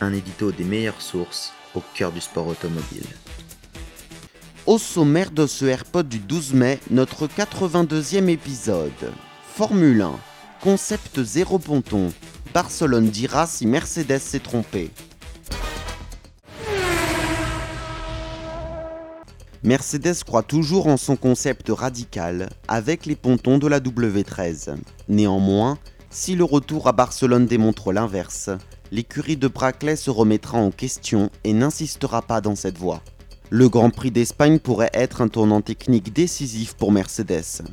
Un édito des meilleures sources au cœur du sport automobile. Au sommaire de ce AirPod du 12 mai, notre 82e épisode. Formule 1. Concept zéro ponton. Barcelone dira si Mercedes s'est trompé. Mercedes croit toujours en son concept radical avec les pontons de la W13. Néanmoins, si le retour à Barcelone démontre l'inverse, l'écurie de Brackley se remettra en question et n'insistera pas dans cette voie. Le Grand Prix d'Espagne pourrait être un tournant technique décisif pour Mercedes.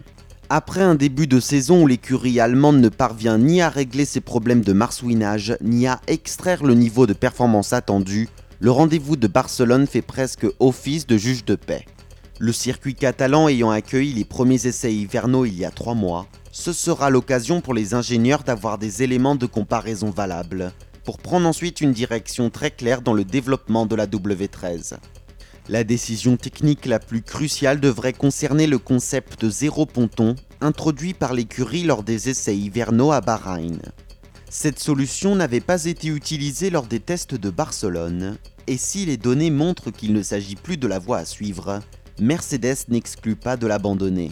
Après un début de saison où l'écurie allemande ne parvient ni à régler ses problèmes de marsouinage, ni à extraire le niveau de performance attendu, le rendez-vous de Barcelone fait presque office de juge de paix. Le circuit catalan ayant accueilli les premiers essais hivernaux il y a trois mois, ce sera l'occasion pour les ingénieurs d'avoir des éléments de comparaison valables, pour prendre ensuite une direction très claire dans le développement de la W13. La décision technique la plus cruciale devrait concerner le concept de zéro ponton introduit par l'écurie lors des essais hivernaux à Bahreïn. Cette solution n'avait pas été utilisée lors des tests de Barcelone, et si les données montrent qu'il ne s'agit plus de la voie à suivre, Mercedes n'exclut pas de l'abandonner.